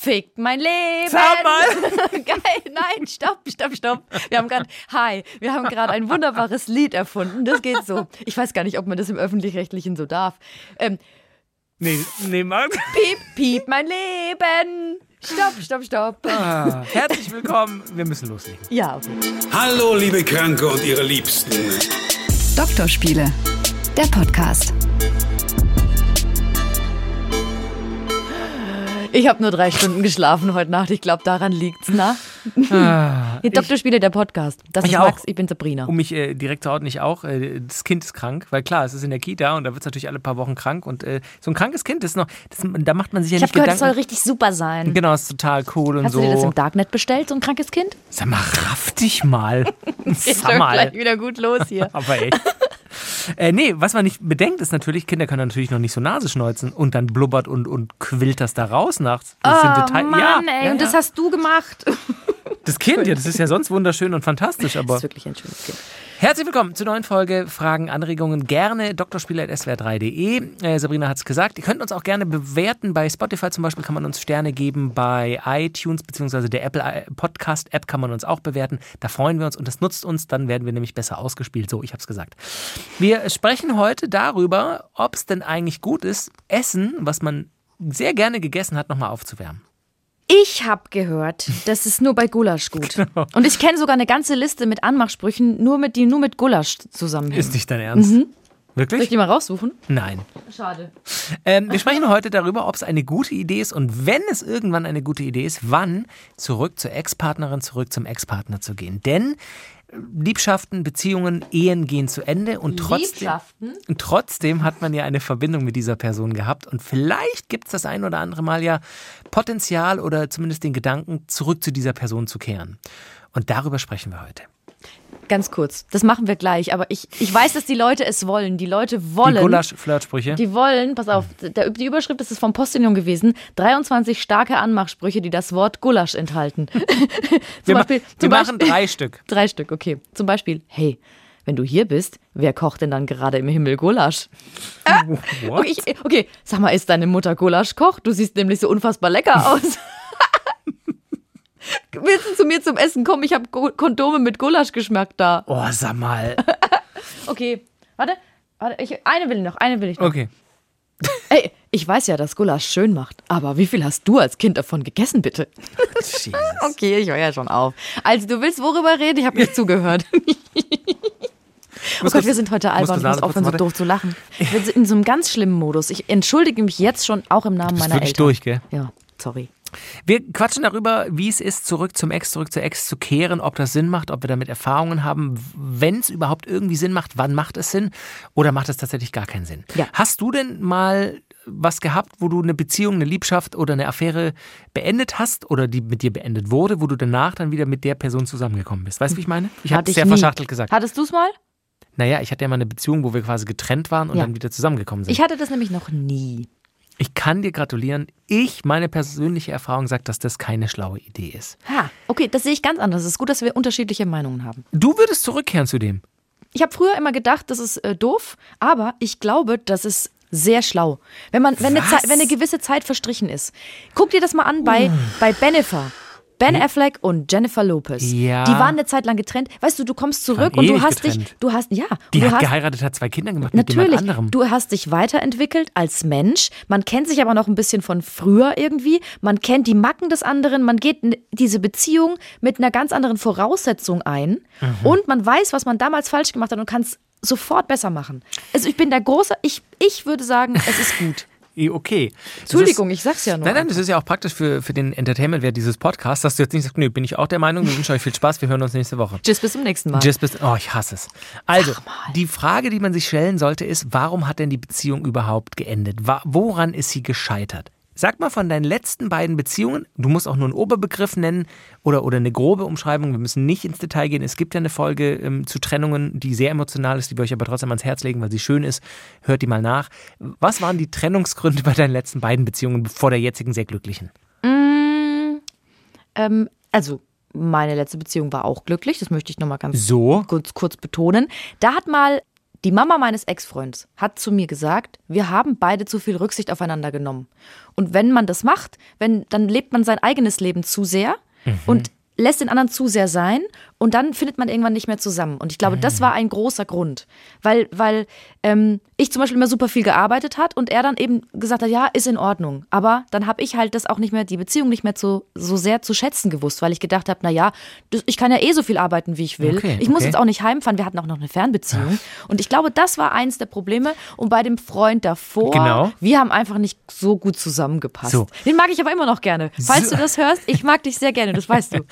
fickt mein Leben. Sag mal. Geil, nein, stopp, stopp, stopp. Wir haben gerade, hi, wir haben gerade ein wunderbares Lied erfunden. Das geht so. Ich weiß gar nicht, ob man das im Öffentlich-Rechtlichen so darf. Ähm, Nee, nee, Mann. piep, piep, mein Leben. Stopp, stopp, stopp. Ah, herzlich willkommen. Wir müssen loslegen. Ja, okay. Hallo, liebe Kranke und ihre Liebsten. Doktorspiele, der Podcast. Ich habe nur drei Stunden geschlafen heute Nacht. Ich glaube, daran liegt's, na? Ah, Hier, Doktorspiele, der Podcast. Das Ich ist auch. Max, ich bin Sabrina. Um mich äh, direkt zu outen, ich auch. Äh, das Kind ist krank, weil klar, es ist in der Kita und da wird es natürlich alle paar Wochen krank. Und äh, so ein krankes Kind ist noch, das, da macht man sich ja Ich nicht habe gehört, es soll Gedanken. richtig super sein. Genau, ist total cool und Hast so. du dir das im Darknet bestellt, so ein krankes Kind? Sag mal, raff dich mal. Sag mal. gleich wieder gut los hier. Aber echt. Äh, nee, was man nicht bedenkt, ist natürlich, Kinder können natürlich noch nicht so Nase schneuzen und dann blubbert und, und quillt das da raus nachts. Das sind Detail- Oh Mann, ja, ey, ja, und das ja. hast du gemacht. Das Das Kind, ja, das ist ja sonst wunderschön und fantastisch, aber. ist wirklich ein schönes Kind. Herzlich willkommen zur neuen Folge. Fragen, Anregungen gerne drspieler.swr3.de. Äh, Sabrina hat es gesagt. Ihr könnt uns auch gerne bewerten. Bei Spotify zum Beispiel kann man uns Sterne geben. Bei iTunes bzw. der Apple äh, Podcast App kann man uns auch bewerten. Da freuen wir uns und das nutzt uns. Dann werden wir nämlich besser ausgespielt. So, ich habe es gesagt. Wir sprechen heute darüber, ob es denn eigentlich gut ist, Essen, was man sehr gerne gegessen hat, nochmal aufzuwärmen. Ich habe gehört, das ist nur bei Gulasch gut. Genau. Und ich kenne sogar eine ganze Liste mit Anmachsprüchen, nur mit, die nur mit Gulasch zusammenhängen. Ist nicht dein Ernst? Soll ich Wirklich? die mal raussuchen? Nein. Schade. Ähm, wir sprechen heute darüber, ob es eine gute Idee ist und wenn es irgendwann eine gute Idee ist, wann zurück zur Ex-Partnerin, zurück zum Ex-Partner zu gehen. Denn Liebschaften, Beziehungen, Ehen gehen zu Ende und trotzdem, und trotzdem hat man ja eine Verbindung mit dieser Person gehabt und vielleicht gibt es das ein oder andere Mal ja Potenzial oder zumindest den Gedanken, zurück zu dieser Person zu kehren. Und darüber sprechen wir heute. Ganz kurz, das machen wir gleich, aber ich, ich weiß, dass die Leute es wollen. Die Leute wollen. Die Gulasch-Flirtsprüche. Die wollen, pass auf, der, die Überschrift ist vom Postillon gewesen, 23 starke Anmachsprüche, die das Wort Gulasch enthalten. zum Wir, ma- Beispiel, wir zum machen Beispiel, drei Stück. drei Stück, okay. Zum Beispiel, hey, wenn du hier bist, wer kocht denn dann gerade im Himmel Gulasch? What? Okay, okay, sag mal, ist deine Mutter Gulaschkoch? Du siehst nämlich so unfassbar lecker aus. Willst du zu mir zum Essen kommen? Ich habe Kondome mit Gulasch geschmeckt da. Oh, sag mal. Okay, warte, warte, ich, eine will ich noch, eine will ich noch. Okay. Ey, ich weiß ja, dass Gulasch schön macht, aber wie viel hast du als Kind davon gegessen, bitte? Jesus. Okay, ich höre ja schon auf. Also, du willst worüber reden? Ich habe nicht zugehört. Oh Gott, wir sind heute albern. Ich muss aufhören, so doof zu lachen. Wir sind in so einem ganz schlimmen Modus. Ich entschuldige mich jetzt schon auch im Namen bist meiner Eltern. durch, gell? Ja, sorry. Wir quatschen darüber, wie es ist, zurück zum Ex, zurück zur Ex zu kehren, ob das Sinn macht, ob wir damit Erfahrungen haben, wenn es überhaupt irgendwie Sinn macht, wann macht es Sinn oder macht es tatsächlich gar keinen Sinn. Ja. Hast du denn mal was gehabt, wo du eine Beziehung, eine Liebschaft oder eine Affäre beendet hast oder die mit dir beendet wurde, wo du danach dann wieder mit der Person zusammengekommen bist? Weißt du, wie ich meine? Ich habe es sehr nie. verschachtelt gesagt. Hattest du es mal? Naja, ich hatte ja mal eine Beziehung, wo wir quasi getrennt waren und Ja. dann wieder zusammengekommen sind. Ich hatte das nämlich noch nie. Ich kann dir gratulieren. Ich, meine persönliche Erfahrung sagt, dass das keine schlaue Idee ist. Ha, okay, das sehe ich ganz anders. Es ist gut, dass wir unterschiedliche Meinungen haben. Du würdest zurückkehren zu dem. Ich habe früher immer gedacht, das ist äh, doof, aber ich glaube, das ist sehr schlau. Wenn man, wenn eine? Zeit, wenn eine gewisse Zeit verstrichen ist. Guck dir das mal an bei, bei Bennifer. Ben Affleck und Jennifer Lopez. Ja. Die waren eine Zeit lang getrennt. Weißt du, du kommst zurück und du hast getrennt. dich, du hast, ja, Die hat hast, geheiratet, hat zwei Kinder gemacht mit jemand Natürlich, anderem. du hast dich weiterentwickelt als Mensch. Man kennt sich aber noch ein bisschen von früher irgendwie. Man kennt die Macken des anderen. Man geht diese Beziehung mit einer ganz anderen Voraussetzung ein. Mhm. Und man weiß, was man damals falsch gemacht hat und kann es sofort besser machen. Also ich bin der große, ich, ich würde sagen, es ist gut. Eh, Okay. Das Entschuldigung, ist, ich sag's ja nur. Nein, nein, das ist ja auch praktisch für, für den Entertainment-Wert dieses Podcasts, dass du jetzt nicht sagst, nö, bin ich auch der Meinung, wir wünschen euch viel Spaß, wir hören uns nächste Woche. Tschüss, bis zum nächsten Mal. Just bis, oh, ich hasse es. Also, die Frage, die man sich stellen sollte, ist, warum hat denn die Beziehung überhaupt geendet? Woran ist sie gescheitert? Sag mal von deinen letzten beiden Beziehungen, du musst auch nur einen Oberbegriff nennen oder, oder eine grobe Umschreibung, wir müssen nicht ins Detail gehen. Es gibt ja eine Folge ähm, zu Trennungen, die sehr emotional ist, die wir euch aber trotzdem ans Herz legen, weil sie schön ist. Hört die mal nach. Was waren die Trennungsgründe bei deinen letzten beiden Beziehungen vor der jetzigen sehr glücklichen? Ähm, also, meine letzte Beziehung war auch glücklich, das möchte ich nochmal ganz So? kurz, kurz betonen. Da hat mal Die Mama meines Ex-Freunds hat zu mir gesagt, wir haben beide zu viel Rücksicht aufeinander genommen. Und wenn man das macht, wenn, dann lebt man sein eigenes Leben zu sehr und lässt den anderen zu sehr sein und dann findet man irgendwann nicht mehr zusammen. Und ich glaube, das war ein großer Grund, weil, weil ähm, ich zum Beispiel immer super viel gearbeitet hat und er dann eben gesagt hat, ja, ist in Ordnung. Aber dann habe ich halt das auch nicht mehr, die Beziehung nicht mehr zu, so sehr zu schätzen gewusst, weil ich gedacht habe, na ja, das, ich kann ja eh so viel arbeiten, wie ich will. Okay, ich muss okay. jetzt auch nicht heimfahren. Wir hatten auch noch eine Fernbeziehung. Und ich glaube, das war eins der Probleme. Und bei dem Freund davor, Genau. wir haben einfach nicht so gut zusammengepasst. So. Den mag ich aber immer noch gerne. Falls So. du das hörst, ich mag dich sehr gerne, das weißt du.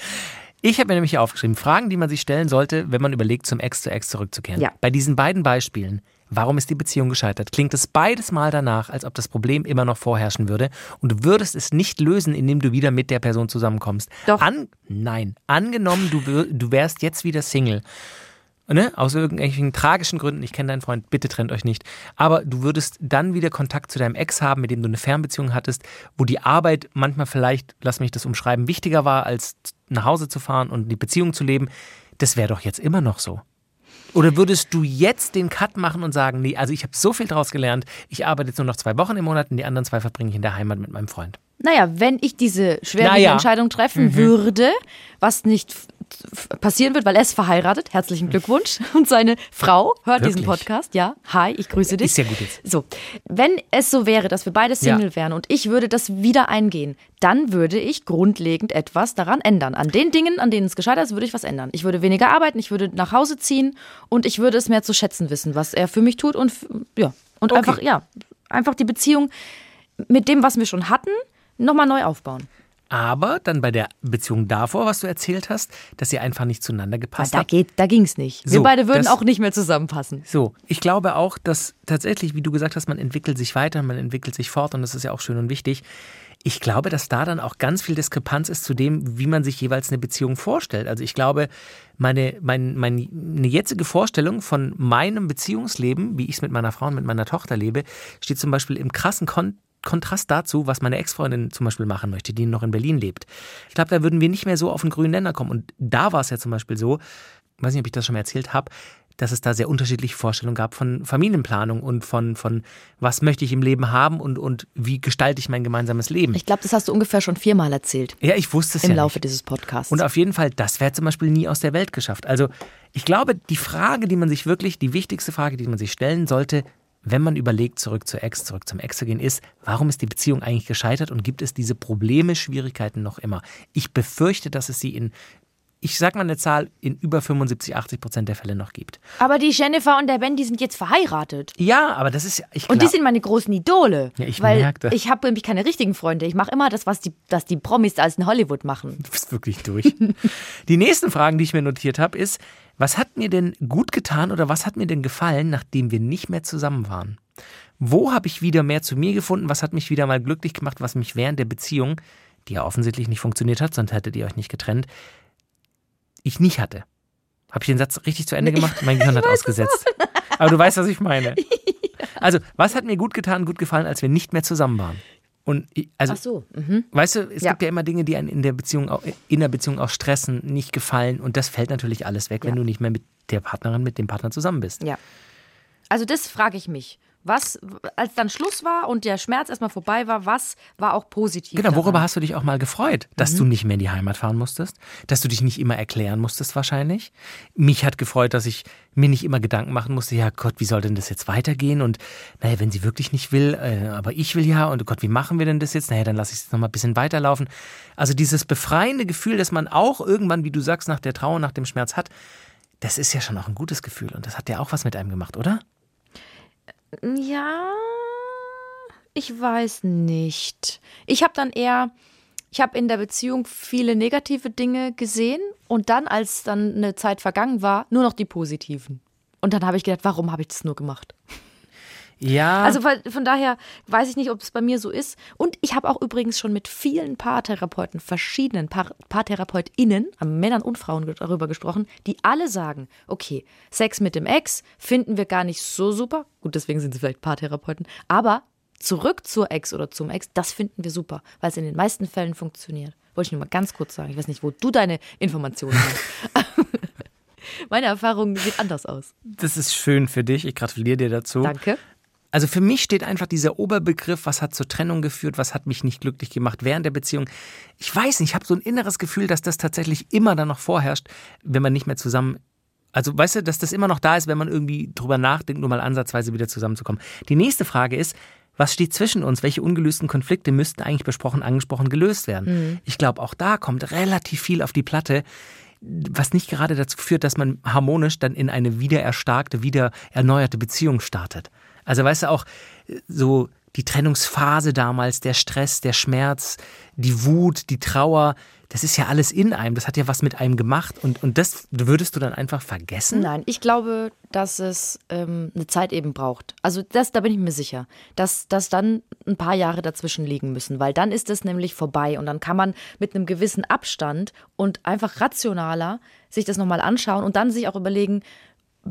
Ich habe mir nämlich hier aufgeschrieben, Fragen, die man sich stellen sollte, wenn man überlegt, zum Ex zu Ex zurückzukehren. Ja. Bei diesen beiden Beispielen, warum ist die Beziehung gescheitert, klingt es beides Mal danach, als ob das Problem immer noch vorherrschen würde und du würdest es nicht lösen, indem du wieder mit der Person zusammenkommst. Doch. An, nein, angenommen, du, du wärst jetzt wieder Single. Ne? Aus irgendwelchen tragischen Gründen, ich kenne deinen Freund, bitte trennt euch nicht. Aber du würdest dann wieder Kontakt zu deinem Ex haben, mit dem du eine Fernbeziehung hattest, wo die Arbeit manchmal vielleicht, lass mich das umschreiben, wichtiger war, als nach Hause zu fahren und die Beziehung zu leben. Das wäre doch jetzt immer noch so. Oder würdest du jetzt den Cut machen und sagen, nee, also ich habe so viel draus gelernt, ich arbeite jetzt nur noch zwei Wochen im Monat und die anderen zwei verbringe ich in der Heimat mit meinem Freund. Naja, wenn ich diese schwere Naja. Entscheidung treffen würde, was nicht passieren wird, weil er ist verheiratet, herzlichen Glückwunsch. Und seine Frau hört diesen Wirklich? Podcast. Ja, hi, ich grüße dich. Ist ja gut jetzt. So, wenn es so wäre, dass wir beide Single wären und ich würde das wieder eingehen, dann würde ich grundlegend etwas daran ändern. An den Dingen, an denen es gescheitert ist, würde ich was ändern. Ich würde weniger arbeiten, ich würde nach Hause ziehen und ich würde es mehr zu schätzen wissen, was er für mich tut und ja, und Okay. einfach ja, einfach die Beziehung mit dem, was wir schon hatten, nochmal neu aufbauen. Aber dann bei der Beziehung davor, was du erzählt hast, dass ihr einfach nicht zueinander Aber gepasst da habt. geht, da ging's nicht. Wir So, beide würden das- auch nicht mehr zusammenpassen. So, ich glaube auch, dass tatsächlich, wie du gesagt hast, man entwickelt sich weiter, man entwickelt sich fort und das ist ja auch schön und wichtig. Ich glaube, dass da dann auch ganz viel Diskrepanz ist zu dem, wie man sich jeweils eine Beziehung vorstellt. Also ich glaube, meine, mein, meine jetzige Vorstellung von meinem Beziehungsleben, wie ich es mit meiner Frau und mit meiner Tochter lebe, steht zum Beispiel im krassen Kon Kontrast dazu, was meine Ex-Freundin zum Beispiel machen möchte, die noch in Berlin lebt. Ich glaube, da würden wir nicht mehr so auf den grünen Nenner kommen. Und da war es ja zum Beispiel so, weiß nicht, ob ich das schon mal erzählt habe, dass es da sehr unterschiedliche Vorstellungen gab von Familienplanung und von, von was möchte ich im Leben haben und, und wie gestalte ich mein gemeinsames Leben. Ich glaube, das hast du ungefähr schon viermal erzählt ja, ich wusste es im ja Laufe nicht. dieses Podcasts. Und auf jeden Fall, das wäre zum Beispiel nie aus der Welt geschafft. Also ich glaube, die Frage, die man sich wirklich, die wichtigste Frage, die man sich stellen sollte, wenn man überlegt, zurück zur Ex, zurück zum Ex zu gehen, ist, warum ist die Beziehung eigentlich gescheitert und gibt es diese Probleme, Schwierigkeiten noch immer? Ich befürchte, dass es sie in, ich sag mal eine Zahl, in über 75, 80 Prozent der Fälle noch gibt. Aber die Jennifer und der Ben, die sind jetzt verheiratet. Ja, aber das ist ja, ich Und die sind meine großen Idole. Ja, ich weil merk das. ich habe nämlich keine richtigen Freunde. Ich mache immer das, was die, das die Promis als in Hollywood machen. Du bist wirklich durch. die nächsten Fragen, die ich mir notiert habe, ist, was hat mir denn gut getan oder was hat mir denn gefallen, nachdem wir nicht mehr zusammen waren? Wo habe ich wieder mehr zu mir gefunden? Was hat mich wieder mal glücklich gemacht, was mich während der Beziehung, die ja offensichtlich nicht funktioniert hat, sonst hättet ihr euch nicht getrennt, ich nicht hatte? Habe ich den Satz richtig zu Ende gemacht? Mein Gehirn hat ausgesetzt. Aber du weißt, was ich meine. Also, was hat mir gut getan, gut gefallen, als wir nicht mehr zusammen waren? Und ich- also, Ach so. Mhm. Weißt du, es Ja. gibt ja immer Dinge, die einen in der Beziehung auch, in der Beziehung auch stressen, nicht gefallen und das fällt natürlich alles weg, wenn Ja. du nicht mehr mit der Partnerin, mit dem Partner zusammen bist. Ja. Also das frage ich mich. Was, als dann Schluss war und der Schmerz erstmal vorbei war, was war auch positiv? Genau, worüber daran? hast du dich auch mal gefreut? Dass Mhm. du nicht mehr in die Heimat fahren musstest, dass du dich nicht immer erklären musstest wahrscheinlich. Mich hat gefreut, dass ich mir nicht immer Gedanken machen musste, ja Gott, wie soll denn das jetzt weitergehen? Und naja, wenn sie wirklich nicht will, äh, aber ich will ja, und Gott, wie machen wir denn das jetzt? Naja, dann lasse ich es nochmal ein bisschen weiterlaufen. Also dieses befreiende Gefühl, das man auch irgendwann, wie du sagst, nach der Trauer, nach dem Schmerz hat, das ist ja schon auch ein gutes Gefühl und das hat ja auch was mit einem gemacht, oder? Ja, ich weiß nicht. Ich habe dann eher, ich habe in der Beziehung viele negative Dinge gesehen und dann, als dann eine Zeit vergangen war, nur noch die positiven. Und dann habe ich gedacht, warum habe ich das nur gemacht? Ja. Also von, daher weiß ich nicht, ob es bei mir so ist. Und ich habe auch übrigens schon mit vielen Paartherapeuten, verschiedenen Paar, PaartherapeutInnen, Männern und Frauen darüber gesprochen, die alle sagen, okay, Sex mit dem Ex finden wir gar nicht so super. Gut, deswegen sind sie vielleicht Paartherapeuten. Aber zurück zur Ex oder zum Ex, das finden wir super, weil es in den meisten Fällen funktioniert. Wollte ich nur mal ganz kurz sagen. Ich weiß nicht, wo du deine Informationen hast. Meine Erfahrung sieht anders aus. Das ist schön für dich. Ich gratuliere dir dazu. Danke. Also für mich steht einfach dieser Oberbegriff, was hat zur Trennung geführt, was hat mich nicht glücklich gemacht während der Beziehung. Ich weiß nicht, ich habe so ein inneres Gefühl, dass das tatsächlich immer dann noch vorherrscht, wenn man nicht mehr zusammen. Also weißt du, dass das immer noch da ist, wenn man irgendwie drüber nachdenkt, nur mal ansatzweise wieder zusammenzukommen. Die nächste Frage ist, was steht zwischen uns? Welche ungelösten Konflikte müssten eigentlich besprochen, angesprochen, gelöst werden? Mhm. Ich glaube, auch da kommt relativ viel auf die Platte was nicht gerade dazu führt, dass man harmonisch dann in eine wieder erstarkte, wieder erneuerte Beziehung startet. Also weißt du auch, so die Trennungsphase damals, der Stress, der Schmerz, die Wut, die Trauer, das ist ja alles in einem, das hat ja was mit einem gemacht und, und das würdest du dann einfach vergessen? Nein, ich glaube, dass es ähm, eine Zeit eben braucht. Also das, da bin ich mir sicher, dass, dass dann ein paar Jahre dazwischen liegen müssen, weil dann ist es nämlich vorbei und dann kann man mit einem gewissen Abstand und einfach rationaler sich das nochmal anschauen und dann sich auch überlegen,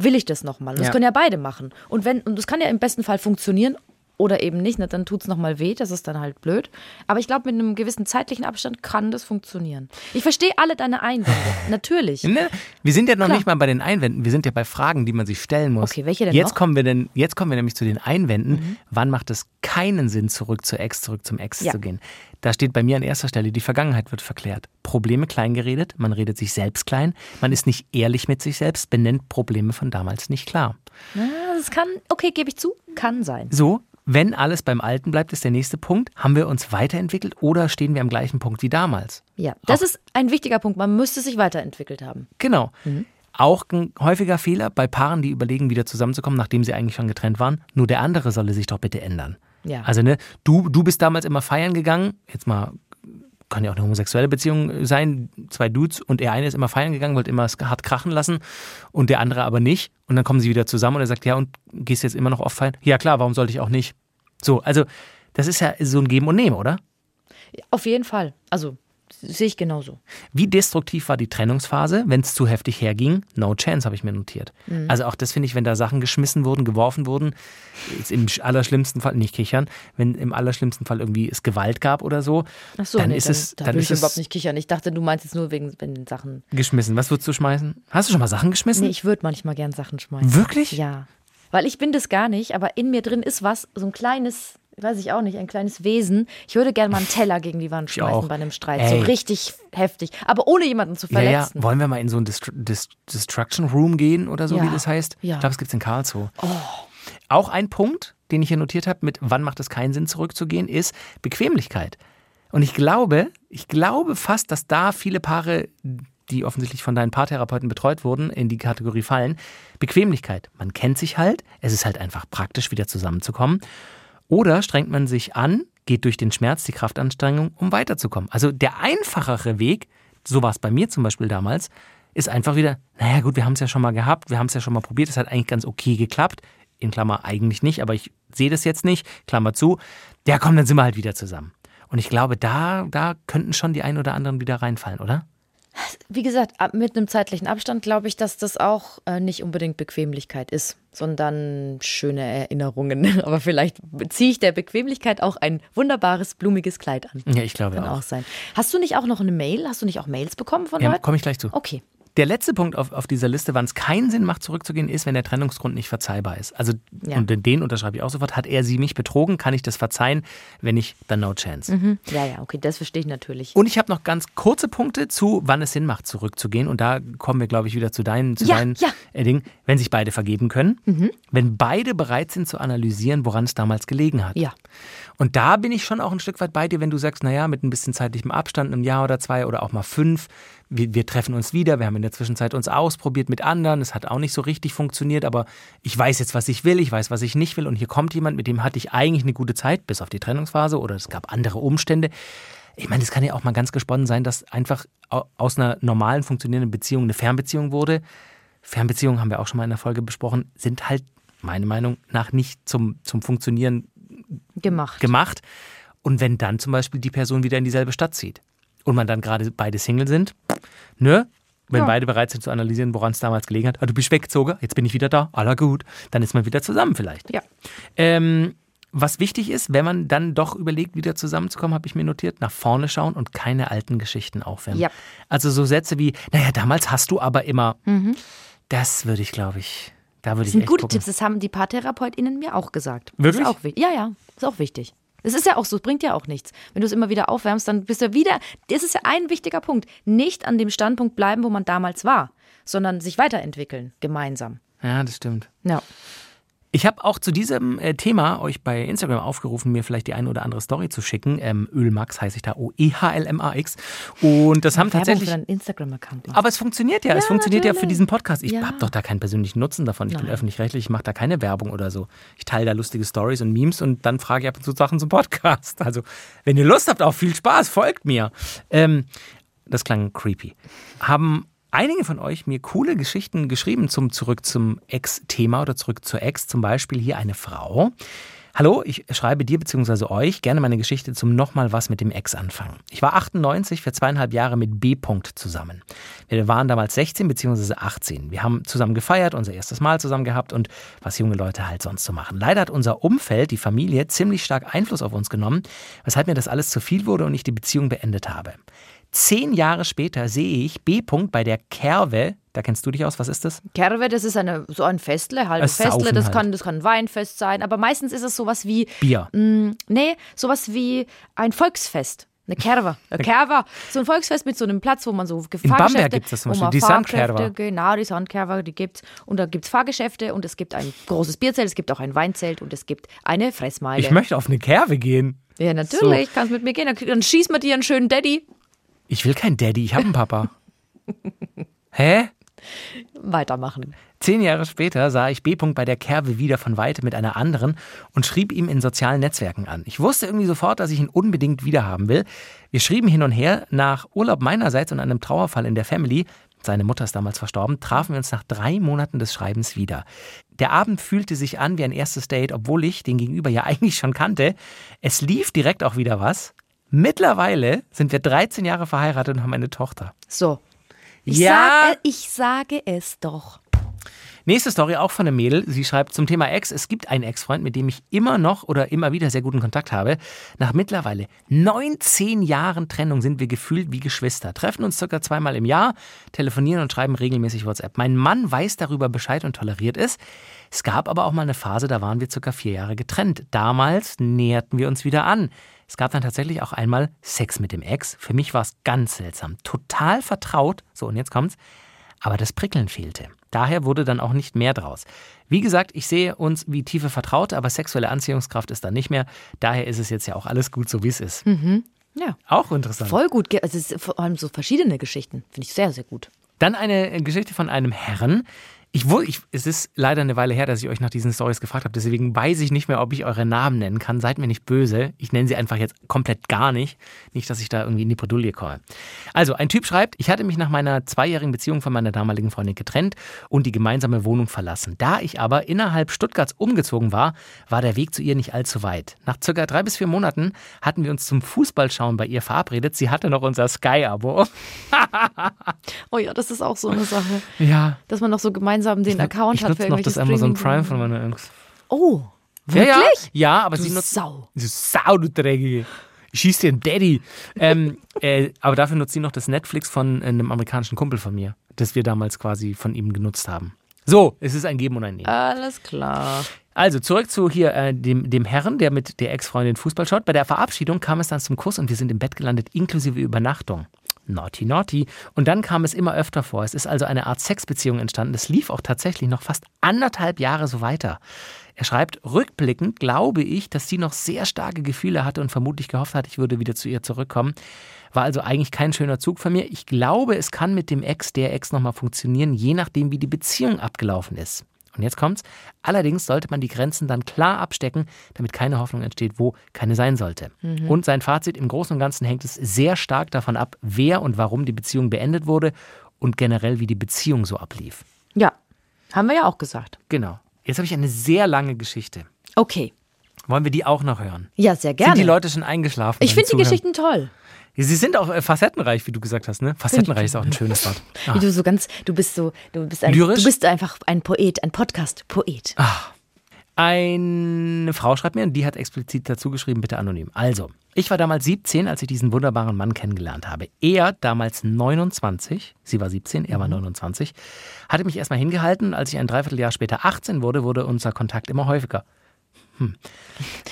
will ich das nochmal? Das ja. können ja beide machen. Und wenn, und das kann ja im besten Fall funktionieren oder eben nicht, ne, dann tut es nochmal weh, das ist dann halt blöd. Aber ich glaube, mit einem gewissen zeitlichen Abstand kann das funktionieren. Ich verstehe alle deine Einwände, natürlich. Ne? Wir sind ja noch Klar. nicht mal bei den Einwänden, wir sind ja bei Fragen, die man sich stellen muss. Okay, welche denn jetzt noch? Kommen wir denn, jetzt kommen wir nämlich zu den Einwänden. Mhm. Wann macht es keinen Sinn, zurück zur Ex, zurück zum Ex ja. zu gehen? Da steht bei mir an erster Stelle, die Vergangenheit wird verklärt. Probleme klein geredet, man redet sich selbst klein, man ist nicht ehrlich mit sich selbst, benennt Probleme von damals nicht klar. Ja, das kann, okay, gebe ich zu, kann sein. So, wenn alles beim Alten bleibt, ist der nächste Punkt. Haben wir uns weiterentwickelt oder stehen wir am gleichen Punkt wie damals? Ja, das Auch ist ein wichtiger Punkt. Man müsste sich weiterentwickelt haben. Genau. Mhm. Auch ein häufiger Fehler bei Paaren, die überlegen, wieder zusammenzukommen, nachdem sie eigentlich schon getrennt waren. Nur der andere solle sich doch bitte ändern. Ja. Also, ne, du, du bist damals immer feiern gegangen, jetzt mal kann ja auch eine homosexuelle Beziehung sein, zwei Dudes und der eine ist immer feiern gegangen, wollte immer hart krachen lassen und der andere aber nicht. Und dann kommen sie wieder zusammen und er sagt, ja, und gehst jetzt immer noch oft feiern? Ja, klar, warum sollte ich auch nicht? So, also das ist ja so ein Geben und Nehmen, oder? Auf jeden Fall. Also Sehe ich genauso. Wie destruktiv war die Trennungsphase, wenn es zu heftig herging? No chance, habe ich mir notiert. Mhm. Also auch das finde ich, wenn da Sachen geschmissen wurden, geworfen wurden, ist im allerschlimmsten Fall, nicht kichern, wenn im allerschlimmsten Fall irgendwie es Gewalt gab oder so, so dann nee, ist dann, es... Da dann ist ich überhaupt nicht kichern. Ich dachte, du meinst jetzt nur wegen wenn Sachen... Geschmissen. Was würdest du schmeißen? Hast du schon mal Sachen geschmissen? Nee, ich würde manchmal gern Sachen schmeißen. Wirklich? Ja. Weil ich bin das gar nicht, aber in mir drin ist was, so ein kleines weiß ich auch nicht, ein kleines Wesen. Ich würde gerne mal einen Teller gegen die Wand schmeißen bei einem Streit. Ey. So richtig heftig. Aber ohne jemanden zu verletzen. Ja, ja. Wollen wir mal in so einen Dest Dest Destruction Room gehen oder so, ja. wie das heißt? Ja. Ich glaube, es gibt es in Karlsruhe. Oh. Auch ein Punkt, den ich hier notiert habe, mit wann macht es keinen Sinn, zurückzugehen, ist Bequemlichkeit. Und ich glaube, ich glaube fast, dass da viele Paare, die offensichtlich von deinen Paartherapeuten betreut wurden, in die Kategorie fallen. Bequemlichkeit. Man kennt sich halt. Es ist halt einfach praktisch, wieder zusammenzukommen. Oder strengt man sich an, geht durch den Schmerz, die Kraftanstrengung, um weiterzukommen. Also der einfachere Weg, so war es bei mir zum Beispiel damals, ist einfach wieder, naja gut, wir haben es ja schon mal gehabt, wir haben es ja schon mal probiert, es hat eigentlich ganz okay geklappt. In Klammer eigentlich nicht, aber ich sehe das jetzt nicht, Klammer zu. Ja komm, dann sind wir halt wieder zusammen. Und ich glaube, da, da könnten schon die ein oder anderen wieder reinfallen, oder? Wie gesagt, mit einem zeitlichen Abstand glaube ich, dass das auch äh, nicht unbedingt Bequemlichkeit ist, sondern schöne Erinnerungen. Aber vielleicht ziehe ich der Bequemlichkeit auch ein wunderbares, blumiges Kleid an. Ja, ich glaube Kann auch. auch sein. Hast du nicht auch noch eine Mail? Hast du nicht auch Mails bekommen von Ja, Leuten? komme ich gleich zu. Okay. Der letzte Punkt auf, auf dieser Liste, wann es keinen Sinn macht, zurückzugehen, ist, wenn der Trennungsgrund nicht verzeihbar ist. Also, Ja. und den unterschreibe ich auch sofort. Hat er sie mich betrogen? Kann ich das verzeihen? Wenn nicht, dann no chance. Mhm. Ja, ja, okay, das verstehe ich natürlich. Und ich habe noch ganz kurze Punkte zu, wann es Sinn macht, zurückzugehen. Und da kommen wir, glaube ich, wieder zu deinen, zu Ja, deinen ja. äh, Dingen. Wenn sich beide vergeben können, wenn beide bereit sind zu analysieren, woran es damals gelegen hat. Ja. Und da bin ich schon auch ein Stück weit bei dir, wenn du sagst, naja, mit ein bisschen zeitlichem Abstand, einem Jahr oder zwei oder auch mal fünf, wir, wir treffen uns wieder, wir haben in der Zwischenzeit uns ausprobiert mit anderen, es hat auch nicht so richtig funktioniert, aber ich weiß jetzt, was ich will, ich weiß, was ich nicht will und hier kommt jemand, mit dem hatte ich eigentlich eine gute Zeit, bis auf die Trennungsphase oder es gab andere Umstände. Ich meine, es kann ja auch mal ganz gesponnen sein, dass einfach au- aus einer normalen funktionierenden Beziehung eine Fernbeziehung wurde. Fernbeziehungen haben wir auch schon mal in der Folge besprochen, sind halt, meine Meinung nach, nicht zum, zum Funktionieren Gemacht. gemacht. Und wenn dann zum Beispiel die Person wieder in dieselbe Stadt zieht und man dann gerade beide Single sind, ne? Wenn Ja. beide bereit sind zu analysieren, woran es damals gelegen hat, ah, du bist weggezogen, jetzt bin ich wieder da, aller gut, dann ist man wieder zusammen vielleicht. Ja. Ähm, was wichtig ist, wenn man dann doch überlegt, wieder zusammenzukommen, habe ich mir notiert, nach vorne schauen und keine alten Geschichten aufwärmen. Ja. Also so Sätze wie, naja, damals hast du aber immer. Das würde ich, glaube ich, da würde Das ich sind echt gute gucken. Tipps, das haben die PaartherapeutInnen mir auch gesagt. Wirklich? Auch. Ja, ja, ist auch wichtig. Es ist ja auch so, es bringt ja auch nichts. Wenn du es immer wieder aufwärmst, dann bist du wieder, das ist ja ein wichtiger Punkt, nicht an dem Standpunkt bleiben, wo man damals war, sondern sich weiterentwickeln, gemeinsam. Ja, das stimmt. Ja. Ich habe auch zu diesem äh, Thema euch bei Instagram aufgerufen, mir vielleicht die eine oder andere Story zu schicken. Ähm, Ölmax heiße ich da, O-E-H-L-M-A-X. Und das haben Werbung tatsächlich. für Instagram-Account. Aber es funktioniert ja. es funktioniert ja für natürlich. diesen Podcast. Ich Ja. habe doch da keinen persönlichen Nutzen davon. Ich bin Nein. öffentlich-rechtlich, ich mache da keine Werbung oder so. Ich teile da lustige Stories und Memes und dann frage ich ab und zu Sachen zum Podcast. Also, wenn ihr Lust habt, auch viel Spaß, folgt mir. Ähm, das klang creepy. Haben einige von euch mir coole Geschichten geschrieben zum zurück zum Ex-Thema oder zurück zur Ex. Zum Beispiel hier eine Frau. Hallo, ich schreibe dir bzw. euch gerne meine Geschichte zum nochmal was mit dem Ex anfangen. Ich war 98 für zweieinhalb Jahre mit B. -Punkt zusammen. Wir waren damals 16 bzw. 18. Wir haben zusammen gefeiert, unser erstes Mal zusammen gehabt und was junge Leute halt sonst so machen. Leider hat unser Umfeld, die Familie, ziemlich stark Einfluss auf uns genommen, weshalb mir das alles zu viel wurde und ich die Beziehung beendet habe. Zehn Jahre später sehe ich B. -Punkt bei der Kerwe, da kennst du dich aus, was ist das? Kerwe, das ist eine, so ein Festle, halbe Ein Festle, das halt. kann, das kann ein Weinfest sein, aber meistens ist es sowas wie, Bier. nee, sowas wie ein Volksfest. Eine Kerwe. Eine Kerwe. So ein Volksfest mit so einem Platz, wo man so In Fahrgeschäfte... Bamberg gibt's das zum Beispiel, man die Sandkerwe. Genau, die Sandkerwe, die gibt's. Und da gibt's Fahrgeschäfte und es gibt ein großes Bierzelt, es gibt auch ein Weinzelt und es gibt eine Fressmeile. Ich möchte auf eine Kerwe gehen. ja, natürlich, kannst mit mir gehen. Dann, dann schieß mir dir einen schönen Daddy. Ich will kein Daddy, ich habe einen Papa. Hä? Weitermachen. Zehn Jahre später sah ich B. -Punkt bei der Kerwe wieder von Weitem mit einer anderen und schrieb ihm in sozialen Netzwerken an. Ich wusste irgendwie sofort, dass ich ihn unbedingt wiederhaben will. Wir schrieben hin und her. Nach Urlaub meinerseits und einem Trauerfall in der Family, seine Mutter ist damals verstorben, trafen wir uns nach drei Monaten des Schreibens wieder. Der Abend fühlte sich an wie ein erstes Date, obwohl ich den Gegenüber ja eigentlich schon kannte. Es lief direkt auch wieder was. Mittlerweile sind wir 13 Jahre verheiratet und haben eine Tochter. So. Ich, Ja. sage, ich sage es doch. Nächste Story auch von einem Mädel. Sie schreibt zum Thema Ex. Es gibt einen Ex-Freund, mit dem ich immer noch oder immer wieder sehr guten Kontakt habe. Nach mittlerweile 19 Jahren Trennung sind wir gefühlt wie Geschwister. Treffen uns circa zweimal im Jahr, telefonieren und schreiben regelmäßig WhatsApp. Mein Mann weiß darüber Bescheid und toleriert es. Es gab aber auch mal eine Phase, da waren wir circa vier Jahre getrennt. Damals näherten wir uns wieder an. Es gab dann tatsächlich auch einmal Sex mit dem Ex. Für mich war es ganz seltsam. Total vertraut. So, und jetzt kommt's. Aber das Prickeln fehlte. Daher wurde dann auch nicht mehr draus. Wie gesagt, ich sehe uns wie tiefe Vertraute, aber sexuelle Anziehungskraft ist da nicht mehr. Daher ist es jetzt ja auch alles gut, so wie es ist. Ja. Auch interessant. Voll gut. Also es ist vor allem so verschiedene Geschichten. Finde ich sehr, sehr gut. Dann eine Geschichte von einem Herrn. Ich, ich, es ist leider eine Weile her, dass ich euch nach diesen Stories gefragt habe. Deswegen weiß ich nicht mehr, ob ich eure Namen nennen kann. Seid mir nicht böse. Ich nenne sie einfach jetzt komplett gar nicht. Nicht, dass ich da irgendwie in die Bredouille komme. Also, ein Typ schreibt, ich hatte mich nach meiner zweijährigen Beziehung von meiner damaligen Freundin getrennt und die gemeinsame Wohnung verlassen. Da ich aber innerhalb Stuttgarts umgezogen war, war der Weg zu ihr nicht allzu weit. Nach circa drei bis vier Monaten hatten wir uns zum Fußballschauen bei ihr verabredet. Sie hatte noch unser Sky-Abo. Oh ja, das ist auch so eine Sache. Ja. Dass man noch so gemeinsam den Account ich hat nutze für noch das Amazon Streaming- Prime von meiner Angst. Oh, Ja, wirklich? ja, ja, aber Du sie nutzt. Sau. Du Sau, du Dreckige. Ich schieß dir einen Daddy. ähm, äh, aber dafür nutzt sie noch das Netflix von äh, einem amerikanischen Kumpel von mir, das wir damals quasi von ihm genutzt haben. So, es ist ein Geben und ein Nehmen. Alles klar. Also zurück zu hier äh, dem, dem Herrn, der mit der Ex-Freundin Fußball schaut. Bei der Verabschiedung kam es dann zum Kuss und wir sind im Bett gelandet, inklusive Übernachtung. Naughty, naughty. Und dann kam es immer öfter vor. Es ist also eine Art Sexbeziehung entstanden. Das lief auch tatsächlich noch fast anderthalb Jahre so weiter. Er schreibt, rückblickend glaube ich, dass sie noch sehr starke Gefühle hatte und vermutlich gehofft hat, ich würde wieder zu ihr zurückkommen. War also eigentlich kein schöner Zug von mir. Ich glaube, es kann mit dem Ex, der Ex nochmal funktionieren, je nachdem, wie die Beziehung abgelaufen ist. Und jetzt kommt's. Allerdings sollte man die Grenzen dann klar abstecken, damit keine Hoffnung entsteht, wo keine sein sollte. Und sein Fazit im Großen und Ganzen hängt es sehr stark davon ab, wer und warum die Beziehung beendet wurde und generell, wie die Beziehung so ablief. Ja, haben wir ja auch gesagt. Genau. Jetzt habe ich eine sehr lange Geschichte. Okay. Wollen wir die auch noch hören? Ja, sehr gerne. Sind die Leute schon eingeschlafen? ich finde die? Geschichten toll. Sie sind auch äh, facettenreich, wie du gesagt hast, ne? Facettenreich ist auch ein schönes Wort. Ah. Wie du so ganz, du bist so, du bist ein, Lyrisch? du bist einfach ein Poet, ein Podcast-Poet. Eine Frau schreibt mir und die hat explizit dazu geschrieben, bitte anonym. Also, ich war damals 17, als ich diesen wunderbaren Mann kennengelernt habe. Er, damals 29, sie war 17, er war 29, hatte mich erstmal hingehalten. Als ich ein Dreivierteljahr später 18 wurde, wurde unser Kontakt immer häufiger. Hm.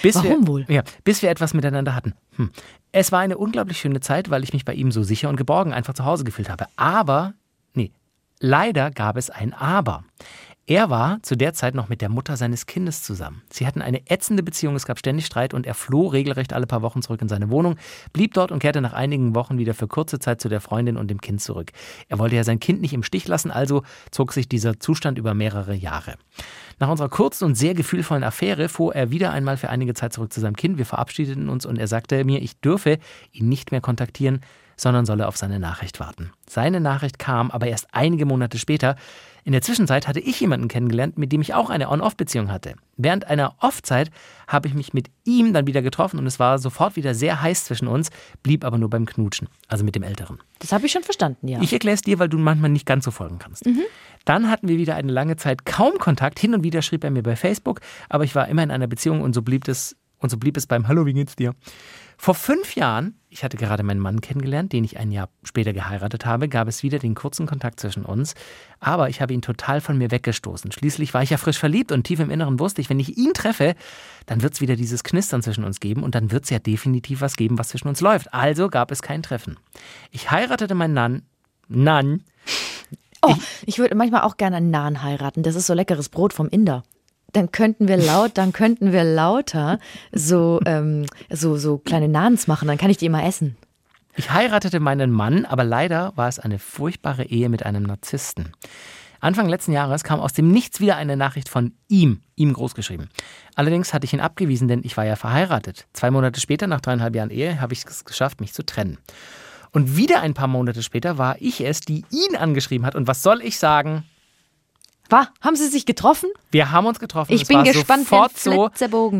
Bis Warum wir, wohl? Ja, bis wir etwas miteinander hatten. Hm. Es war eine unglaublich schöne Zeit, weil ich mich bei ihm so sicher und geborgen einfach zu Hause gefühlt habe. Aber, nee, leider gab es ein Aber. Er war zu der Zeit noch mit der Mutter seines Kindes zusammen. Sie hatten eine ätzende Beziehung, es gab ständig Streit und er floh regelrecht alle paar Wochen zurück in seine Wohnung, blieb dort und kehrte nach einigen Wochen wieder für kurze Zeit zu der Freundin und dem Kind zurück. Er wollte ja sein Kind nicht im Stich lassen, also zog sich dieser Zustand über mehrere Jahre. Nach unserer kurzen und sehr gefühlvollen Affäre fuhr er wieder einmal für einige Zeit zurück zu seinem Kind. Wir verabschiedeten uns und er sagte mir, ich dürfe ihn nicht mehr kontaktieren, sondern solle auf seine Nachricht warten. Seine Nachricht kam aber erst einige Monate später. In der Zwischenzeit hatte ich jemanden kennengelernt, mit dem ich auch eine On-Off-Beziehung hatte. Während einer Off-Zeit habe ich mich mit ihm dann wieder getroffen und es war sofort wieder sehr heiß zwischen uns, blieb aber nur beim Knutschen, also mit dem Älteren. Das habe ich schon verstanden, ja. Ich erkläre es dir, weil du manchmal nicht ganz so folgen kannst. Dann hatten wir wieder eine lange Zeit kaum Kontakt. Hin und wieder schrieb er mir bei Facebook, aber ich war immer in einer Beziehung und so blieb es, und so blieb es beim Hallo, wie geht's dir? Vor fünf Jahren, ich hatte gerade meinen Mann kennengelernt, den ich ein Jahr später geheiratet habe, gab es wieder den kurzen Kontakt zwischen uns, aber ich habe ihn total von mir weggestoßen. Schließlich war ich ja frisch verliebt und tief im Inneren wusste ich, wenn ich ihn treffe, dann wird es wieder dieses Knistern zwischen uns geben und dann wird es ja definitiv was geben, was zwischen uns läuft. Also gab es kein Treffen. Ich heiratete meinen Nan, Nan, Oh, ich würde manchmal auch gerne einen Nahen heiraten. Das ist so leckeres Brot vom Inder. Dann könnten wir laut, dann könnten wir lauter so, ähm, so, so kleine Nans machen. Dann kann ich die immer essen. Ich heiratete meinen Mann, aber leider war es eine furchtbare Ehe mit einem Narzissten. Anfang letzten Jahres kam aus dem Nichts wieder eine Nachricht von ihm, ihm großgeschrieben. Allerdings hatte ich ihn abgewiesen, denn ich war ja verheiratet. Zwei Monate später, nach dreieinhalb Jahren Ehe, habe ich es geschafft, mich zu trennen. Und wieder ein paar Monate später war ich es, die ihn angeschrieben hat. Und was soll ich sagen? War, haben Sie sich getroffen? Wir haben uns getroffen. Ich Es bin war gespannt, sofort so,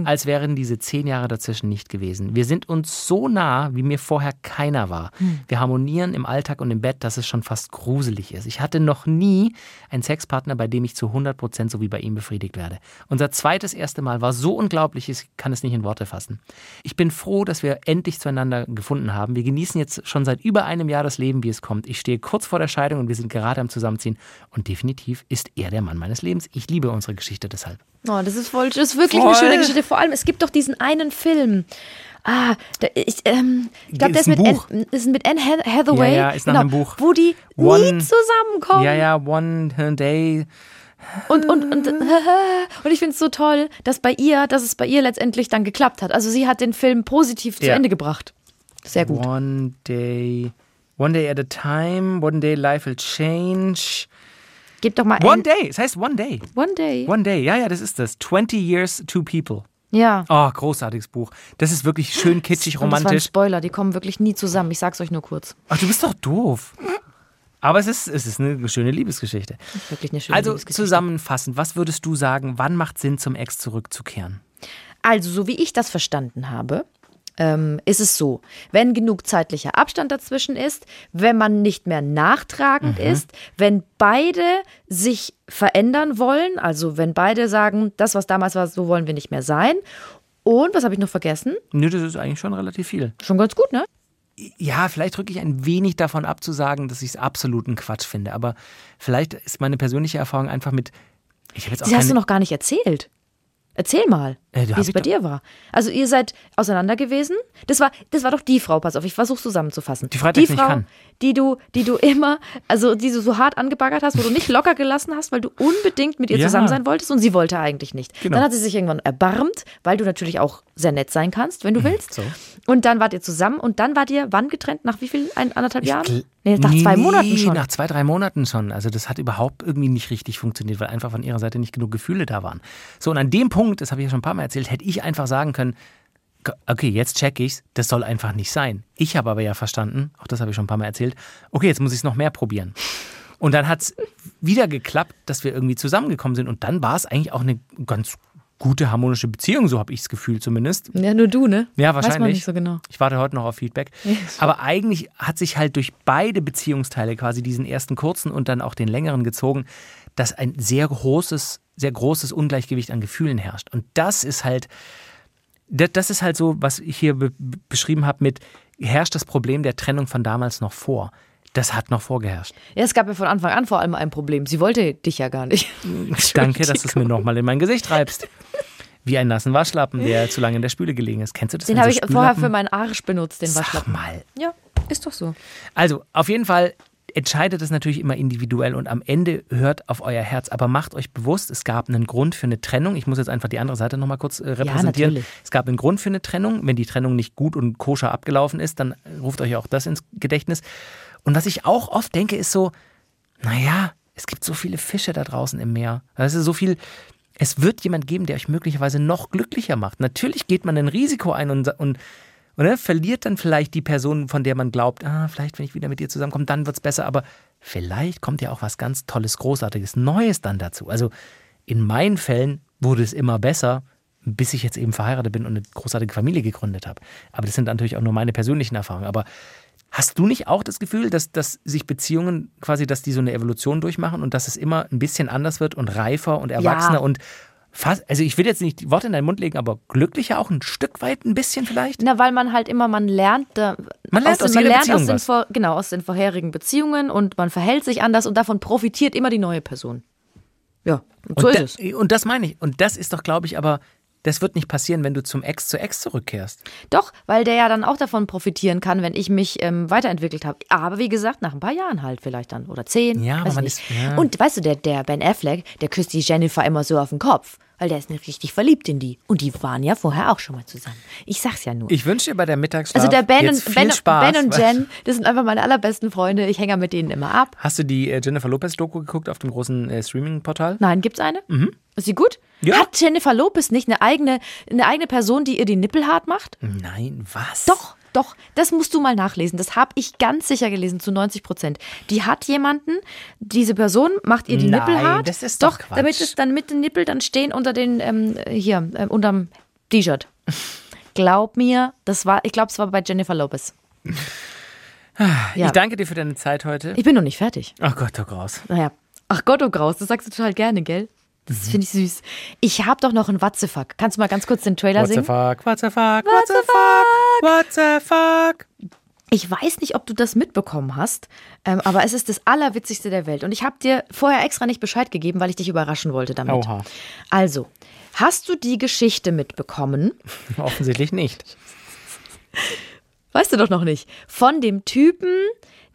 als wären diese zehn Jahre dazwischen nicht gewesen. Wir sind uns so nah, wie mir vorher keiner war. Hm. Wir harmonieren im Alltag und im Bett, dass es schon fast gruselig ist. Ich hatte noch nie einen Sexpartner, bei dem ich zu 100 Prozent so wie bei ihm befriedigt werde. Unser zweites erste Mal war so unglaublich, ich kann es nicht in Worte fassen. Ich bin froh, dass wir endlich zueinander gefunden haben. Wir genießen jetzt schon seit über einem Jahr das Leben, wie es kommt. Ich stehe kurz vor der Scheidung und wir sind gerade am Zusammenziehen. Und definitiv ist er der Mann meines Lebens. Ich liebe unsere Geschichte deshalb. Oh, das ist voll, das ist wirklich Voll. eine schöne Geschichte. Vor allem, es gibt doch diesen einen Film. Ah, da, ich, ähm, ich glaube, der Ist mit, Buch. Anne, ist mit Anne Hath- Hathaway. Ja, ja, ist nach genau, einem Buch. Wo die One- nie zusammenkommen. Ja, ja, one day. Und, und, und, und ich finde es so toll, dass bei ihr, dass es bei ihr letztendlich dann geklappt hat. Also sie hat den Film positiv zu Ja. Ende gebracht. Sehr gut. One day. One day at a time. One day life will change. Gib doch mal One day. Es heißt One Day. One Day. One day. Ja, ja, das ist das. 20 Years, Two People. Ja. Oh, großartiges Buch. Das ist wirklich schön kitschig, Und das war ein romantisch. Spoiler, die kommen wirklich nie zusammen. Ich sag's euch nur kurz. Ach, du bist doch doof. Aber es ist, es ist eine schöne Liebesgeschichte. Wirklich eine schöne Also Liebesgeschichte. zusammenfassend, was würdest du sagen, wann macht Sinn, zum Ex zurückzukehren? Also, so wie ich das verstanden habe, ähm, ist es so, wenn genug zeitlicher Abstand dazwischen ist, wenn man nicht mehr nachtragend ist, wenn beide sich verändern wollen, also wenn beide sagen, das, was damals war, so wollen wir nicht mehr sein. Und, was habe ich noch vergessen? Nö, das ist eigentlich schon relativ viel. Schon ganz gut, ne? Ja, vielleicht drücke ich ein wenig davon ab zu sagen, dass ich es absoluten Quatsch finde. Aber vielleicht ist meine persönliche Erfahrung einfach mit. Ich habe jetzt auch Das keine, hast du noch gar nicht erzählt. Erzähl mal, Äh, wie es bei dir war. Also ihr seid auseinander gewesen. Das war, das war doch die Frau, pass auf, ich versuche zusammenzufassen. Die Freitag die Frau, kann. die du, die du immer, also die du so hart angebaggert hast, wo du nicht locker gelassen hast, weil du unbedingt mit ihr Ja. zusammen sein wolltest und sie wollte eigentlich nicht. Genau. Dann hat sie sich irgendwann erbarmt, weil du natürlich auch sehr nett sein kannst, wenn du willst. Mhm, so. Und dann wart ihr zusammen und dann wart ihr wann getrennt? Nach wie viel? Ein, anderthalb Jahren? Nee, nach zwei Nee, Monaten schon. Nach zwei, drei Monaten schon. Also das hat überhaupt irgendwie nicht richtig funktioniert, weil einfach von ihrer Seite nicht genug Gefühle da waren. So, und an dem Punkt, das habe ich ja schon ein paar Mal erzählt, hätte ich einfach sagen können, okay, jetzt check ich's, das soll einfach nicht sein. Ich habe aber ja verstanden, auch das habe ich schon ein paar Mal erzählt, okay, jetzt muss ich es noch mehr probieren. Und dann hat es wieder geklappt, dass wir irgendwie zusammengekommen sind. Und dann war es eigentlich auch eine ganz gute harmonische Beziehung, so habe ich das Gefühl zumindest. Ja, nur du, ne? Ja, Weiß man wahrscheinlich. nicht so genau. Ich warte heute noch auf Feedback. Aber eigentlich hat sich halt durch beide Beziehungsteile, quasi diesen ersten kurzen und dann auch den längeren gezogen, dass ein sehr großes sehr großes Ungleichgewicht an Gefühlen herrscht. Und das ist halt, das ist halt so, was ich hier be beschrieben habe mit, herrscht das Problem der Trennung von damals noch vor. Das hat noch vorgeherrscht. Ja, es gab ja von Anfang an vor allem ein Problem. Sie wollte dich ja gar nicht. Danke, dass du es mir nochmal in mein Gesicht reibst. Wie ein nassen Waschlappen, der zu lange in der Spüle gelegen ist. Kennst du das? Den habe so ich vorher für meinen Arsch benutzt, den Sag Waschlappen. mal. Ja, ist doch so. Also, auf jeden Fall entscheidet es natürlich immer individuell und am Ende hört auf euer Herz. Aber macht euch bewusst, es gab einen Grund für eine Trennung. Ich muss jetzt einfach die andere Seite nochmal kurz äh, repräsentieren. natürlich. es gab einen Grund für eine Trennung. Wenn die Trennung nicht gut und koscher abgelaufen ist, dann ruft euch auch das ins Gedächtnis. Und was ich auch oft denke, ist so, naja, es gibt so viele Fische da draußen im Meer. Das ist so viel. Es wird jemand geben, der euch möglicherweise noch glücklicher macht. Natürlich geht man ein Risiko ein und, und, und ne, verliert dann vielleicht die Person, von der man glaubt, ah, vielleicht, wenn ich wieder mit ihr zusammenkomme, dann wird es besser. Aber vielleicht kommt ja auch was ganz Tolles, Großartiges, Neues dann dazu. Also in meinen Fällen wurde es immer besser, bis ich jetzt eben verheiratet bin und eine großartige Familie gegründet habe. Aber das sind natürlich auch nur meine persönlichen Erfahrungen. Aber Hast du nicht auch das Gefühl, dass, dass sich Beziehungen quasi, dass die so eine Evolution durchmachen und dass es immer ein bisschen anders wird und reifer und erwachsener Ja. und fast, also ich will jetzt nicht die Worte in deinen Mund legen, aber glücklicher auch ein Stück weit ein bisschen vielleicht? Na, weil man halt immer, man lernt, da, Man lernt aus man jeder lernt Beziehung aus den, vor, genau, aus den vorherigen Beziehungen und man verhält sich anders und davon profitiert immer die neue Person. Ja, und so und, ist da, es. und das meine ich. Und das ist doch, glaube ich, aber das wird nicht passieren, wenn du zum Ex zu Ex zurückkehrst. Doch, weil der ja dann auch davon profitieren kann, wenn ich mich ähm, weiterentwickelt habe. Aber wie gesagt, nach ein paar Jahren halt vielleicht dann. Oder zehn. Ja, aber weiß man nicht. ist- ja. Und weißt du, der, der Ben Affleck, der küsst die Jennifer immer so auf den Kopf. Weil der ist nicht richtig verliebt in die. Und die waren ja vorher auch schon mal zusammen. Ich sag's ja nur. Ich wünsche dir bei der Mittagsschlaf also der Ben jetzt und, viel ben, Spaß. ben und Jen, das sind einfach meine allerbesten Freunde. Ich hänge mit denen immer ab. Hast du die äh, Jennifer Lopez-Doku geguckt auf dem großen äh, Streaming-Portal? Nein, gibt's eine? Ist sie gut? Mhm. Ja. Hat Jennifer Lopez nicht eine eigene, eine eigene Person, die ihr die Nippel hart macht? Nein, was? Doch, doch, das musst du mal nachlesen. Das habe ich ganz sicher gelesen, zu 90 Prozent. Die hat jemanden, diese Person macht ihr die Nein, Nippel hart. das ist doch damit Quatsch. es dann mit den Nippel dann stehen unter den, ähm, hier, ähm, unterm T-Shirt. Glaub mir, das war, ich glaube, es war bei Jennifer Lopez. Ja. Ich danke dir für deine Zeit heute. Ich bin noch nicht fertig. Ach Gott, oh Graus. Naja. Ach Gott, oh Graus, das sagst du total gerne, gell? Das Mhm. finde ich süß. Ich habe doch noch einen Watzefuck. Kannst du mal ganz kurz den Trailer the singen? fuck, what the fuck, what the fuck. Ich weiß nicht, ob du das mitbekommen hast, ähm, aber es ist das Allerwitzigste der Welt. Und ich habe dir vorher extra nicht Bescheid gegeben, weil ich dich überraschen wollte damit. Oha. Also, hast du die Geschichte mitbekommen? Offensichtlich nicht. Weißt du doch noch nicht. Von dem Typen,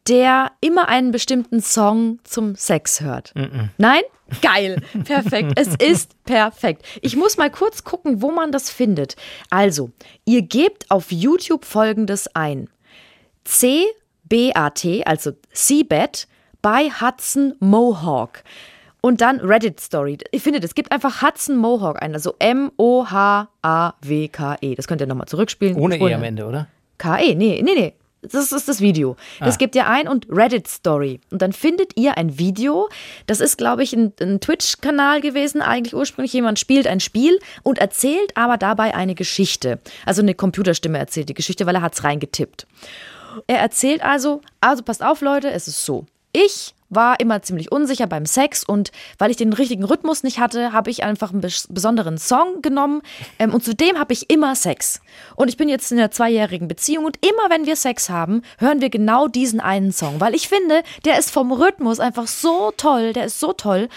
der immer einen bestimmten Song zum Sex hört. Nein? Geil. Perfekt. es ist perfekt. Ich muss mal kurz gucken, wo man das findet. Also, ihr gebt auf YouTube folgendes ein. C-B-A-T, also Seabed, bei Hudson Mohawk. Und dann Reddit Story. Ich finde, es gibt einfach Hudson Mohawk ein, also M-O-H-A-W-K-E. Das könnt ihr nochmal zurückspielen. Ohne E am Ende, oder? KE, nee, nee, nee. Das ist das Video. Das gebt ihr ein und Reddit Story. Und dann findet ihr ein Video. Das ist, glaube ich, ein, ein Twitch-Kanal gewesen. Eigentlich ursprünglich jemand spielt ein Spiel und erzählt aber dabei eine Geschichte. Also eine Computerstimme erzählt die Geschichte, weil er hat's reingetippt. Er erzählt also, also passt auf, Leute, es ist so. Ich war immer ziemlich unsicher beim Sex und weil ich den richtigen Rhythmus nicht hatte, habe ich einfach einen bes besonderen Song genommen ähm, und zudem habe ich immer Sex. Und ich bin jetzt in einer zweijährigen Beziehung und immer wenn wir Sex haben, hören wir genau diesen einen Song, weil ich finde, der ist vom Rhythmus einfach so toll, der ist so toll.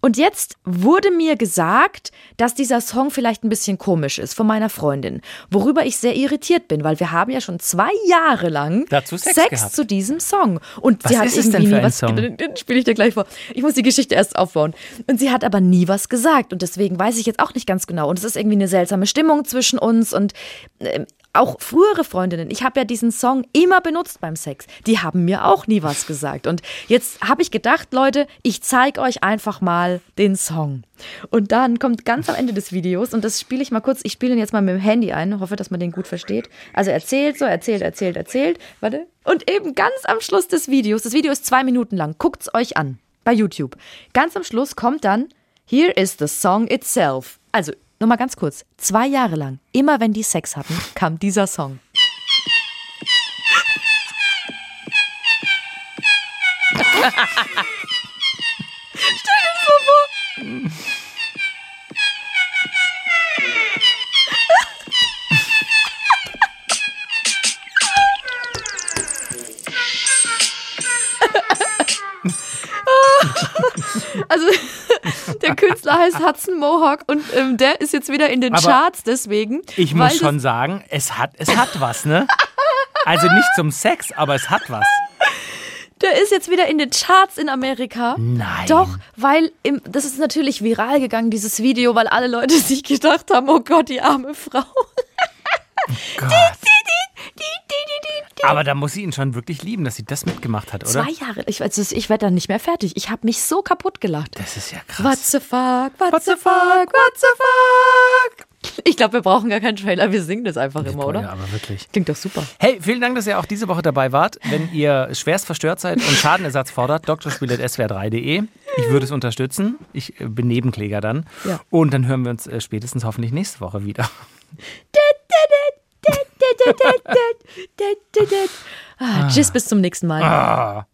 Und jetzt wurde mir gesagt, dass dieser Song vielleicht ein bisschen komisch ist von meiner Freundin, worüber ich sehr irritiert bin, weil wir haben ja schon zwei Jahre lang Dazu Sex gehabt. zu diesem Song. Und Was sie hat ist irgendwie nie was. Song? Den, den spiele ich dir gleich vor. Ich muss die Geschichte erst aufbauen. Und sie hat aber nie was gesagt. Und deswegen weiß ich jetzt auch nicht ganz genau. Und es ist irgendwie eine seltsame Stimmung zwischen uns und ähm, auch frühere Freundinnen. Ich habe ja diesen Song immer benutzt beim Sex. Die haben mir auch nie was gesagt. Und jetzt habe ich gedacht, Leute, ich zeige euch einfach mal den Song. Und dann kommt ganz am Ende des Videos, und das spiele ich mal kurz, ich spiele ihn jetzt mal mit dem Handy ein, hoffe, dass man den gut versteht. Also erzählt so, erzählt, erzählt, erzählt. Warte. Und eben ganz am Schluss des Videos, das Video ist zwei Minuten lang, guckt's euch an bei YouTube. Ganz am Schluss kommt dann, Here is the song itself. Also, nochmal ganz kurz, zwei Jahre lang, immer wenn die Sex hatten, kam dieser Song. Stell dir das mal vor. Also der Künstler heißt Hudson Mohawk und ähm, der ist jetzt wieder in den Aber Charts deswegen. Ich muss schon sagen, es hat, es hat was, ne? Also nicht zum Sex, aber es hat was. Der ist jetzt wieder in den Charts in Amerika. Nein. Doch, weil im, das ist natürlich viral gegangen, dieses Video, weil alle Leute sich gedacht haben, oh Gott, die arme Frau. Aber da muss sie ihn schon wirklich lieben, dass sie das mitgemacht hat, oder? Zwei Jahre. Ich, es- ich werde da nicht mehr fertig. Ich habe mich so kaputt gelacht. Das ist ja krass. What the fuck? What, the fuck? What the fuck? Ich glaube, wir brauchen gar keinen Trailer. Wir singen das einfach immer, oder? Ja, aber wirklich. Klingt doch super. Hey, vielen Dank, dass ihr auch diese Woche dabei wart. Wenn ihr schwerst verstört seid und Schadenersatz fordert, drspiel.swr3.de. Ich würde es unterstützen. Ich äh, bin Nebenkläger dann. Ja. Und dann hören wir uns äh, spätestens hoffentlich nächste Woche wieder. Tschüss, bis zum nächsten Mal. Ah.